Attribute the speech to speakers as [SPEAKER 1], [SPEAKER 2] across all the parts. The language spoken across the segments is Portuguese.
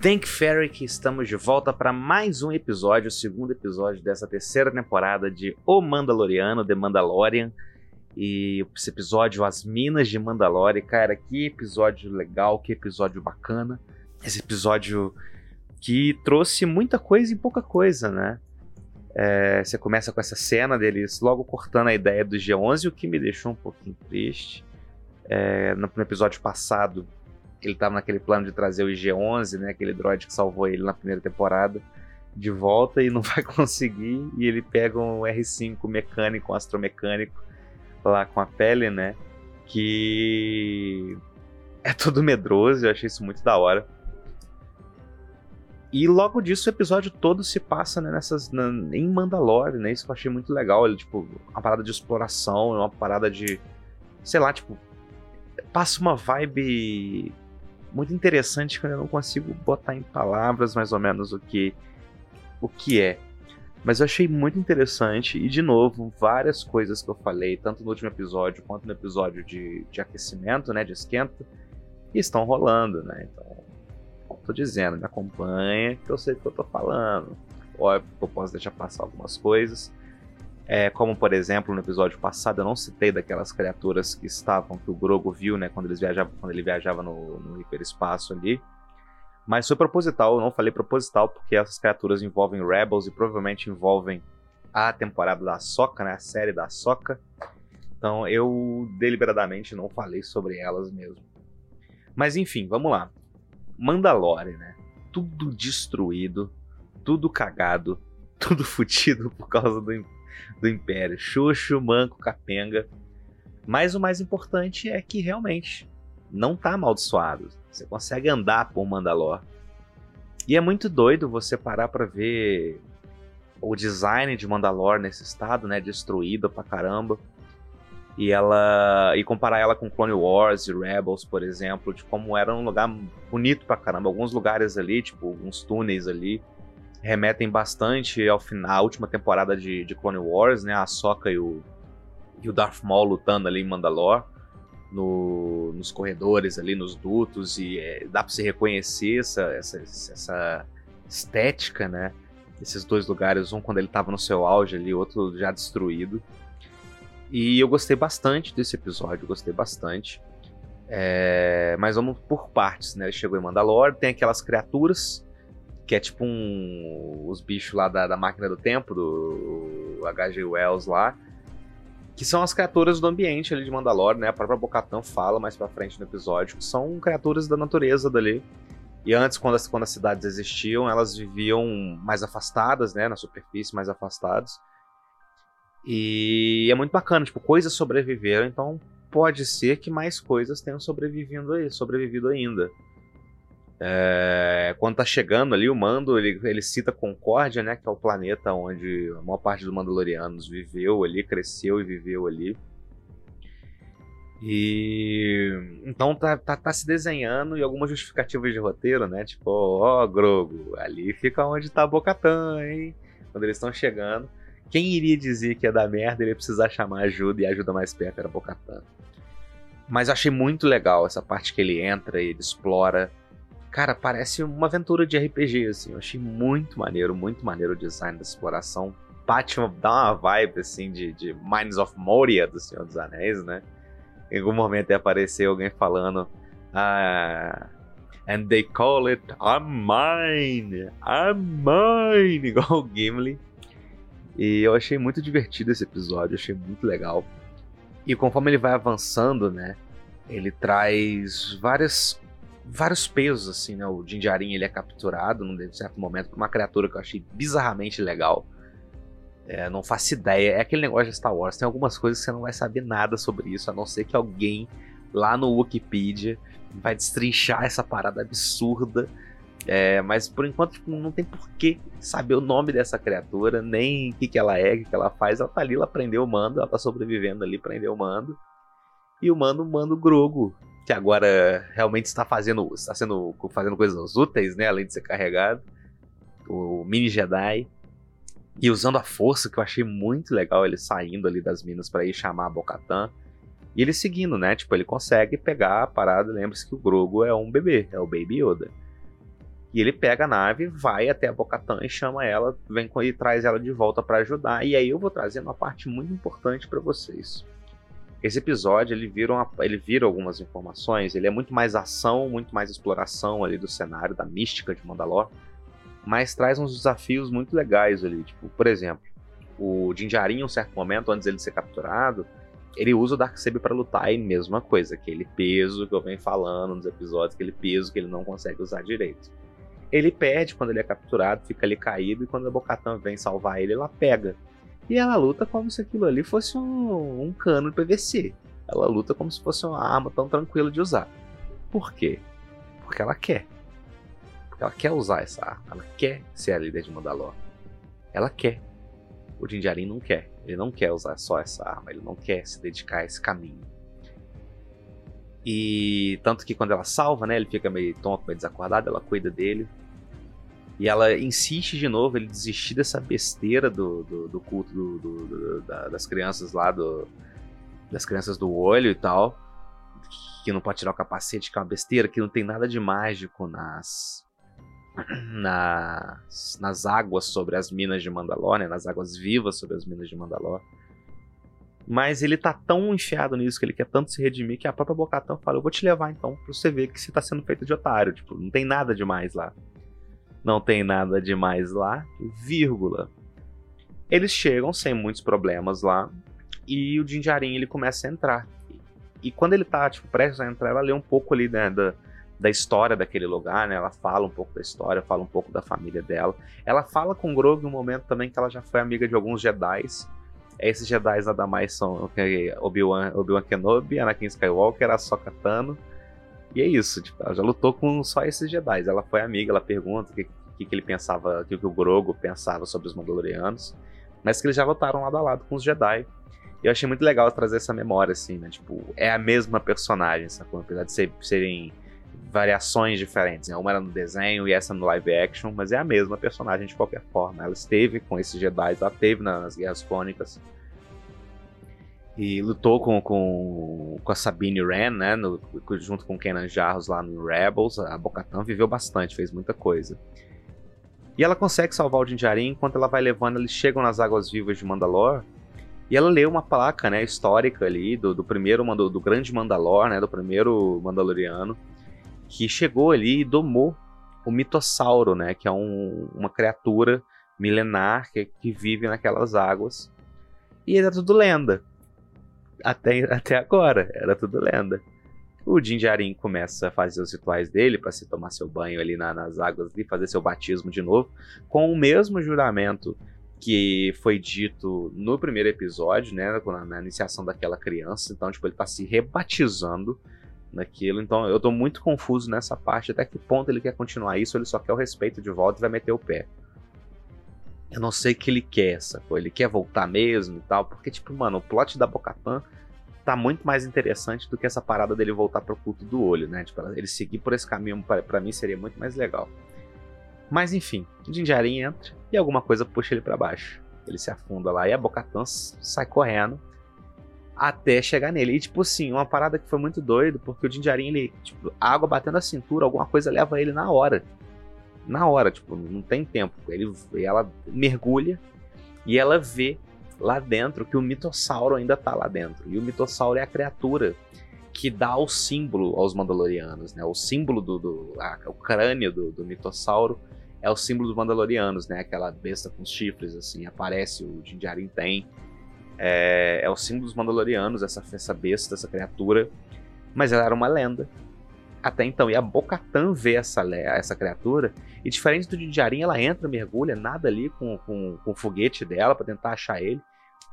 [SPEAKER 1] Thank Ferrick, estamos de volta para mais um episódio, o segundo episódio dessa terceira temporada de O Mandaloriano, The Mandalorian. E esse episódio, As Minas de Mandalore, cara, que episódio legal, que episódio bacana. Esse episódio que trouxe muita coisa e pouca coisa, né? É, você começa com essa cena deles logo cortando a ideia do G11, o que me deixou um pouquinho triste. É, no episódio passado, ele estava naquele plano de trazer o IG-11, né, aquele droid que salvou ele na primeira temporada, de volta e não vai conseguir. E ele pega um R5 mecânico, um astromecânico, lá com a pele, né, que é todo medroso. Eu achei isso muito da hora. E logo disso o episódio todo se passa né, nessas, na, em Mandalore, né? Isso que eu achei muito legal. Ele, tipo, uma parada de exploração, uma parada de. Sei lá, tipo. Passa uma vibe muito interessante que eu não consigo botar em palavras mais ou menos o que o que é. Mas eu achei muito interessante e, de novo, várias coisas que eu falei, tanto no último episódio quanto no episódio de, de aquecimento, né, de esquenta, estão rolando, né? Então, tô dizendo, me acompanha que eu sei o que eu tô falando. Óbvio que eu posso deixar passar algumas coisas, é, como, por exemplo, no episódio passado, eu não citei daquelas criaturas que estavam, que o Grogo viu, né, quando, eles viajavam, quando ele viajava no, no hiperespaço ali. Mas foi proposital, eu não falei proposital, porque essas criaturas envolvem Rebels e provavelmente envolvem a temporada da Soca, né, a série da Soca. Então eu deliberadamente não falei sobre elas mesmo. Mas enfim, vamos lá. Mandalore, né? Tudo destruído, tudo cagado, tudo fudido por causa do do Império. Xuxo, Manco, Capenga. Mas o mais importante é que realmente não tá amaldiçoado. Você consegue andar por Mandalor. E é muito doido você parar para ver o design de Mandalor nesse estado, né, destruída pra caramba. E ela e comparar ela com Clone Wars e Rebels, por exemplo, de como era um lugar bonito pra caramba. Alguns lugares ali, tipo, alguns túneis ali, remetem bastante ao final, à última temporada de, de Clone Wars, né? A Soka e o, e o Darth Maul lutando ali em Mandalore, no, nos corredores ali, nos dutos, e é, dá pra se reconhecer essa, essa, essa estética, né? Esses dois lugares, um quando ele tava no seu auge ali, outro já destruído. E eu gostei bastante desse episódio, gostei bastante. É, mas vamos por partes, né? Ele chegou em Mandalore, tem aquelas criaturas que é tipo um, os bichos lá da, da máquina do tempo, do H.G. Wells lá, que são as criaturas do ambiente ali de Mandalore, né? A própria Bocatã fala mais pra frente no episódio, que são criaturas da natureza dali. E antes, quando as, quando as cidades existiam, elas viviam mais afastadas, né? Na superfície, mais afastadas. E é muito bacana, tipo, coisas sobreviveram, então pode ser que mais coisas tenham sobrevivido sobrevivido ainda. É, quando tá chegando ali, o Mando, ele, ele cita Concórdia, né? Que é o planeta onde a maior parte dos Mandalorianos viveu ali, cresceu e viveu ali. E então tá, tá, tá, se desenhando e algumas justificativas de roteiro, né? Tipo, ó, oh, Grogo, ali fica onde tá a Bocatã, hein? Quando eles estão chegando. Quem iria dizer que ia dar merda ele precisar chamar ajuda e ajuda mais perto era Bocatã. Mas eu achei muito legal essa parte que ele entra e ele explora Cara, parece uma aventura de RPG, assim. Eu achei muito maneiro, muito maneiro o design da exploração. Bate uma, dá uma vibe, assim, de, de Mines of Moria do Senhor dos Anéis, né? Em algum momento até apareceu alguém falando. Ah, and they call it I'm mine, I'm mine, igual o Gimli. E eu achei muito divertido esse episódio, achei muito legal. E conforme ele vai avançando, né, ele traz várias vários pesos, assim, né? O Jinjarin ele é capturado num certo momento por uma criatura que eu achei bizarramente legal. É, não faço ideia. É aquele negócio de Star Wars. Tem algumas coisas que você não vai saber nada sobre isso, a não ser que alguém lá no Wikipedia vai destrinchar essa parada absurda. É, mas por enquanto tipo, não tem porquê saber o nome dessa criatura, nem o que, que ela é, o que, que ela faz. Ela tá ali, ela prendeu o mando, ela tá sobrevivendo ali, prendeu o mando. E o mando manda o Grogo, que agora realmente está fazendo, está sendo fazendo coisas úteis, né, além de ser carregado. O mini Jedi e usando a força, que eu achei muito legal ele saindo ali das minas para ir chamar a Bocatan. E ele seguindo, né? Tipo, ele consegue pegar a parada. Lembre-se que o Grogo é um bebê, é o Baby Yoda. E ele pega a nave, vai até a Bocatã e chama ela, vem com, e traz ela de volta para ajudar. E aí eu vou trazendo uma parte muito importante para vocês. Esse episódio ele vira, uma, ele vira algumas informações, ele é muito mais ação, muito mais exploração ali do cenário, da mística de Mandalor, mas traz uns desafios muito legais ali. Tipo, por exemplo, o Jinjarin, em um certo momento, antes dele ser capturado, ele usa o Darksaber para lutar e mesma coisa, aquele peso que eu venho falando nos episódios, aquele peso que ele não consegue usar direito. Ele perde quando ele é capturado, fica ali caído, e quando a Bocatan vem salvar ele, ela pega. E ela luta como se aquilo ali fosse um, um cano de PVC. Ela luta como se fosse uma arma tão tranquila de usar. Por quê? Porque ela quer. Porque ela quer usar essa arma. Ela quer ser a líder de Mandalor. Ela quer. O Jinjarin não quer. Ele não quer usar só essa arma. Ele não quer se dedicar a esse caminho. E tanto que quando ela salva, né, ele fica meio tonto, meio desacordado, ela cuida dele. E ela insiste de novo ele desistir dessa besteira do, do, do culto do, do, da, das crianças lá, do, das crianças do olho e tal. Que não pode tirar o capacete, que é uma besteira, que não tem nada de mágico nas. Nas, nas águas sobre as minas de Mandalor, né? Nas águas vivas sobre as minas de Mandalor. Mas ele tá tão enfiado nisso que ele quer tanto se redimir que a própria Bocatã fala: Eu vou te levar então pra você ver que você tá sendo feito de otário. Tipo, não tem nada demais lá. Não tem nada demais lá, vírgula. Eles chegam sem muitos problemas lá e o Jinjarin ele começa a entrar. E quando ele tá tipo, prestes a entrar, ela lê um pouco ali né, da, da história daquele lugar, né? Ela fala um pouco da história, fala um pouco da família dela. Ela fala com o Grogu no momento também que ela já foi amiga de alguns Jedi's esses Jedi nada mais são Obi-Wan Obi Kenobi, Anakin Skywalker, Ahsoka Tano. E é isso, tipo, ela já lutou com só esses Jedi. Ela foi amiga, ela pergunta o que, que, que ele pensava, o que, que o Grogo pensava sobre os Mandalorianos. Mas que eles já lutaram lado a lado com os Jedi. E eu achei muito legal trazer essa memória, assim, né? Tipo, é a mesma personagem, sacou? Apesar de ser, serem variações diferentes. Né? Uma era no desenho e essa no live action, mas é a mesma personagem de qualquer forma. Ela esteve com esses Jedi, ela esteve nas Guerras Clônicas. E lutou com, com, com a Sabine Wren, né? No, junto com Kenan Jarros lá no Rebels. A Bocatan viveu bastante, fez muita coisa. E ela consegue salvar o Jinjarin enquanto ela vai levando, eles chegam nas águas vivas de Mandalor. E ela lê uma placa, né, histórica ali do, do primeiro do, do grande Mandalor, né, do primeiro Mandaloriano, que chegou ali e domou o mitossauro, né, que é um, uma criatura milenar que, que, vive naquelas águas. E era tudo lenda. Até, até agora, era tudo lenda. O Jinjarin começa a fazer os rituais dele para se tomar seu banho ali na, nas águas e fazer seu batismo de novo, com o mesmo juramento que foi dito no primeiro episódio, né, na, na iniciação daquela criança. Então, tipo, ele está se rebatizando naquilo. Então eu tô muito confuso nessa parte. Até que ponto ele quer continuar isso, ele só quer o respeito de volta e vai meter o pé. Eu não sei o que ele quer, sacou? Ele quer voltar mesmo e tal. Porque, tipo, mano, o plot da Bocatan tá muito mais interessante do que essa parada dele voltar pro culto do olho, né? Tipo, ele seguir por esse caminho, para mim, seria muito mais legal. Mas enfim, Jinjarin entra e alguma coisa puxa ele para baixo. Ele se afunda lá e a Bocatan sai correndo até chegar nele. E, tipo assim, uma parada que foi muito doido, porque o Jinjarin, ele, tipo, a água batendo na cintura, alguma coisa leva ele na hora. Na hora, tipo, não tem tempo. Ele, ela mergulha e ela vê lá dentro que o mitossauro ainda tá lá dentro. E o mitossauro é a criatura que dá o símbolo aos Mandalorianos, né? O símbolo do. do a, o crânio do, do mitossauro é o símbolo dos Mandalorianos, né? Aquela besta com chifres, assim, aparece, o Jinjarin tem. É, é o símbolo dos Mandalorianos, essa, essa besta, essa criatura. Mas ela era uma lenda. Até então. E a Bocatan vê essa, essa criatura. E diferente do Dinjarin, ela entra, mergulha, nada ali com, com, com o foguete dela para tentar achar ele.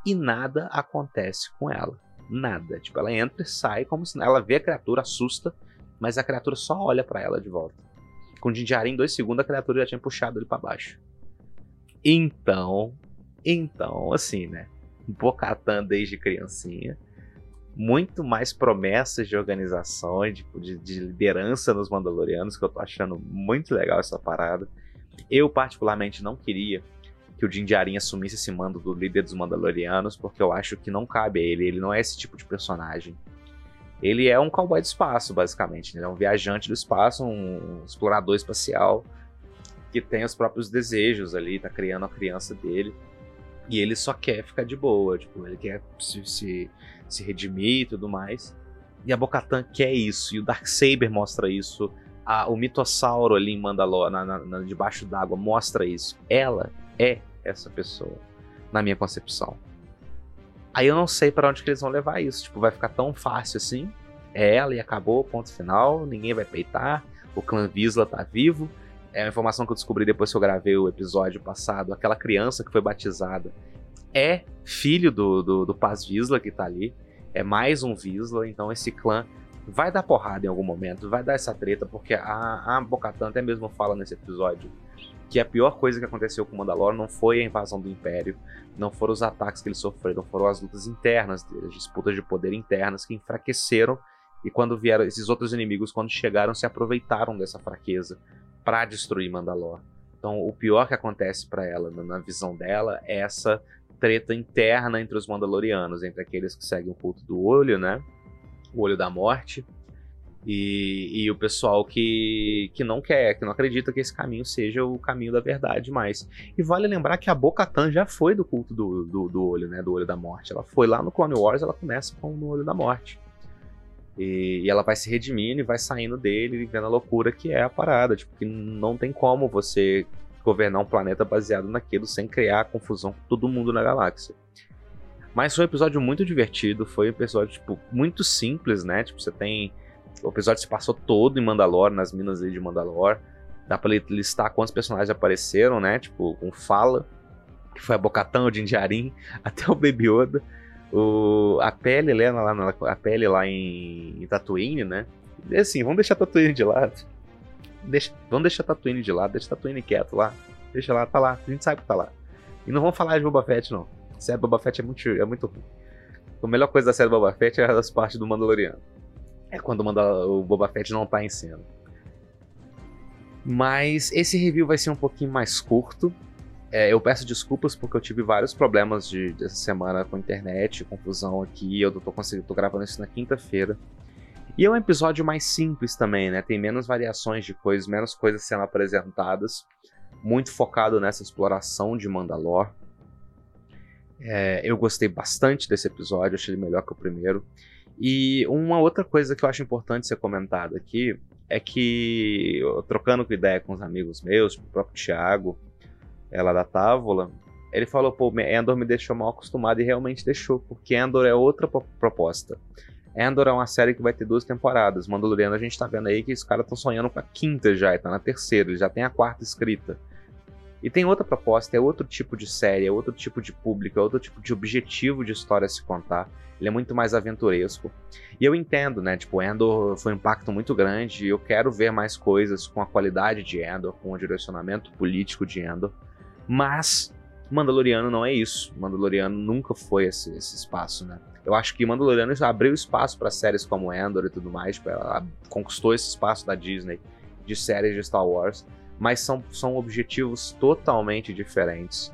[SPEAKER 1] E nada acontece com ela. Nada. Tipo, ela entra e sai como se ela vê a criatura, assusta, mas a criatura só olha para ela de volta. Com o Dinjarin, em dois segundos, a criatura já tinha puxado ele para baixo. Então, então, assim, né? Bocatan desde criancinha. Muito mais promessas de organização, de, de, de liderança nos Mandalorianos, que eu tô achando muito legal essa parada. Eu, particularmente, não queria que o Din Djarin assumisse esse mando do líder dos Mandalorianos, porque eu acho que não cabe a ele. Ele não é esse tipo de personagem. Ele é um cowboy do espaço, basicamente. Ele é um viajante do espaço, um explorador espacial que tem os próprios desejos ali, tá criando a criança dele. E ele só quer ficar de boa, tipo, ele quer se, se, se redimir e tudo mais. E a Bocatan quer isso, e o Darksaber mostra isso. A, o mitossauro ali em Mandalor, na, na, na, debaixo d'água, mostra isso. Ela é essa pessoa, na minha concepção. Aí eu não sei para onde que eles vão levar isso. Tipo, vai ficar tão fácil assim. É ela e acabou, ponto final. Ninguém vai peitar. O clã Visla tá vivo. É uma informação que eu descobri depois que eu gravei o episódio passado. Aquela criança que foi batizada é filho do, do, do Paz Visla que tá ali. É mais um Visla. Então esse clã vai dar porrada em algum momento. Vai dar essa treta. Porque a, a Bocatan até mesmo fala nesse episódio que a pior coisa que aconteceu com o Mandalor não foi a invasão do Império, não foram os ataques que eles sofreram, foram as lutas internas, as disputas de poder internas que enfraqueceram e quando vieram esses outros inimigos, quando chegaram, se aproveitaram dessa fraqueza para destruir Mandalor. Então, o pior que acontece para ela, na visão dela, é essa treta interna entre os Mandalorianos, entre aqueles que seguem o culto do olho, né? O olho da morte, e, e, o pessoal que, que não quer, que não acredita que esse caminho seja o caminho da verdade mais. E vale lembrar que a Bo-Katan já foi do culto do, do, do, olho, né? Do olho da morte. Ela foi lá no Clone Wars, ela começa com o olho da morte. E, e, ela vai se redimindo e vai saindo dele e vendo a loucura que é a parada. Tipo, que não tem como você governar um planeta baseado naquilo sem criar confusão com todo mundo na galáxia. Mas foi um episódio muito divertido, foi um episódio, tipo, muito simples, né? Tipo, você tem o episódio se passou todo em Mandalore, nas minas de Mandalore. Dá pra listar quantos personagens apareceram, né? Tipo, com Fala, que foi a Bocatão, o Dinjarin, até o Baby Yoda. O, a pele né, lá, a pele lá em, em Tatooine, né? E assim, vamos deixar Tatooine de lado. Deixa, vamos deixar Tatooine de lado, deixa Tatooine quieto lá. Deixa lá, tá lá, a gente sabe que tá lá. E não vamos falar de Boba Fett, não. A série Boba Fett é muito, é muito ruim. A melhor coisa da série Boba Fett é as partes do Mandaloriano é quando o Boba Fett não tá em cena. Mas esse review vai ser um pouquinho mais curto. É, eu peço desculpas porque eu tive vários problemas de, dessa semana com internet, confusão aqui. Eu tô, conseguindo, tô gravando isso na quinta-feira. E é um episódio mais simples também, né? Tem menos variações de coisas, menos coisas sendo apresentadas. Muito focado nessa exploração de Mandalor. É, eu gostei bastante desse episódio, achei ele melhor que o primeiro. E uma outra coisa que eu acho importante ser comentado aqui é que, trocando ideia com os amigos meus, o próprio Thiago, ela da Távola, ele falou, pô, Endor me deixou mal acostumado e realmente deixou, porque Endor é outra proposta. Endor é uma série que vai ter duas temporadas. Mandaloriano a gente tá vendo aí que os caras estão sonhando com a quinta já, e tá na terceira, já tem a quarta escrita. E tem outra proposta, é outro tipo de série, é outro tipo de público, é outro tipo de objetivo de história a se contar. Ele é muito mais aventuresco. E eu entendo, né? Tipo, Endor foi um impacto muito grande e eu quero ver mais coisas com a qualidade de Endor, com o direcionamento político de Endor. Mas Mandaloriano não é isso. Mandaloriano nunca foi esse, esse espaço, né? Eu acho que Mandaloriano abriu espaço para séries como Endor e tudo mais. Tipo, ela conquistou esse espaço da Disney de séries de Star Wars mas são, são objetivos totalmente diferentes.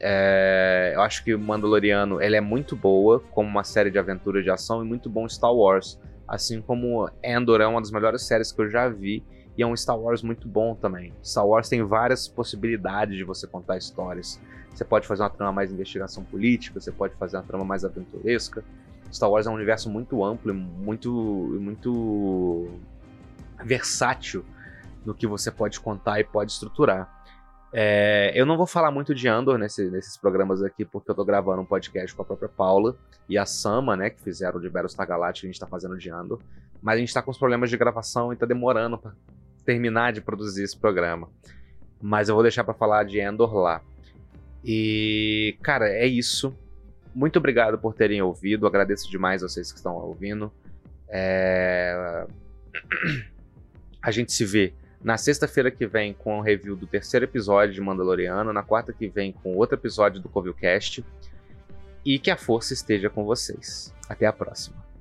[SPEAKER 1] É, eu acho que Mandaloriano ele é muito boa como uma série de aventuras de ação e muito bom Star Wars. Assim como Endor é uma das melhores séries que eu já vi e é um Star Wars muito bom também. Star Wars tem várias possibilidades de você contar histórias. Você pode fazer uma trama mais investigação política, você pode fazer uma trama mais aventuresca. Star Wars é um universo muito amplo e muito, muito versátil no que você pode contar e pode estruturar. É, eu não vou falar muito de Andor nesse, nesses programas aqui, porque eu tô gravando um podcast com a própria Paula e a Sama, né, que fizeram de Battlestar Galactica, a gente tá fazendo de Andor. Mas a gente tá com os problemas de gravação e tá demorando para terminar de produzir esse programa. Mas eu vou deixar para falar de Andor lá. E, cara, é isso. Muito obrigado por terem ouvido. Agradeço demais vocês que estão ouvindo. É... A gente se vê na sexta-feira que vem com o review do terceiro episódio de Mandaloriano, na quarta que vem com outro episódio do Covilcast. E que a força esteja com vocês. Até a próxima.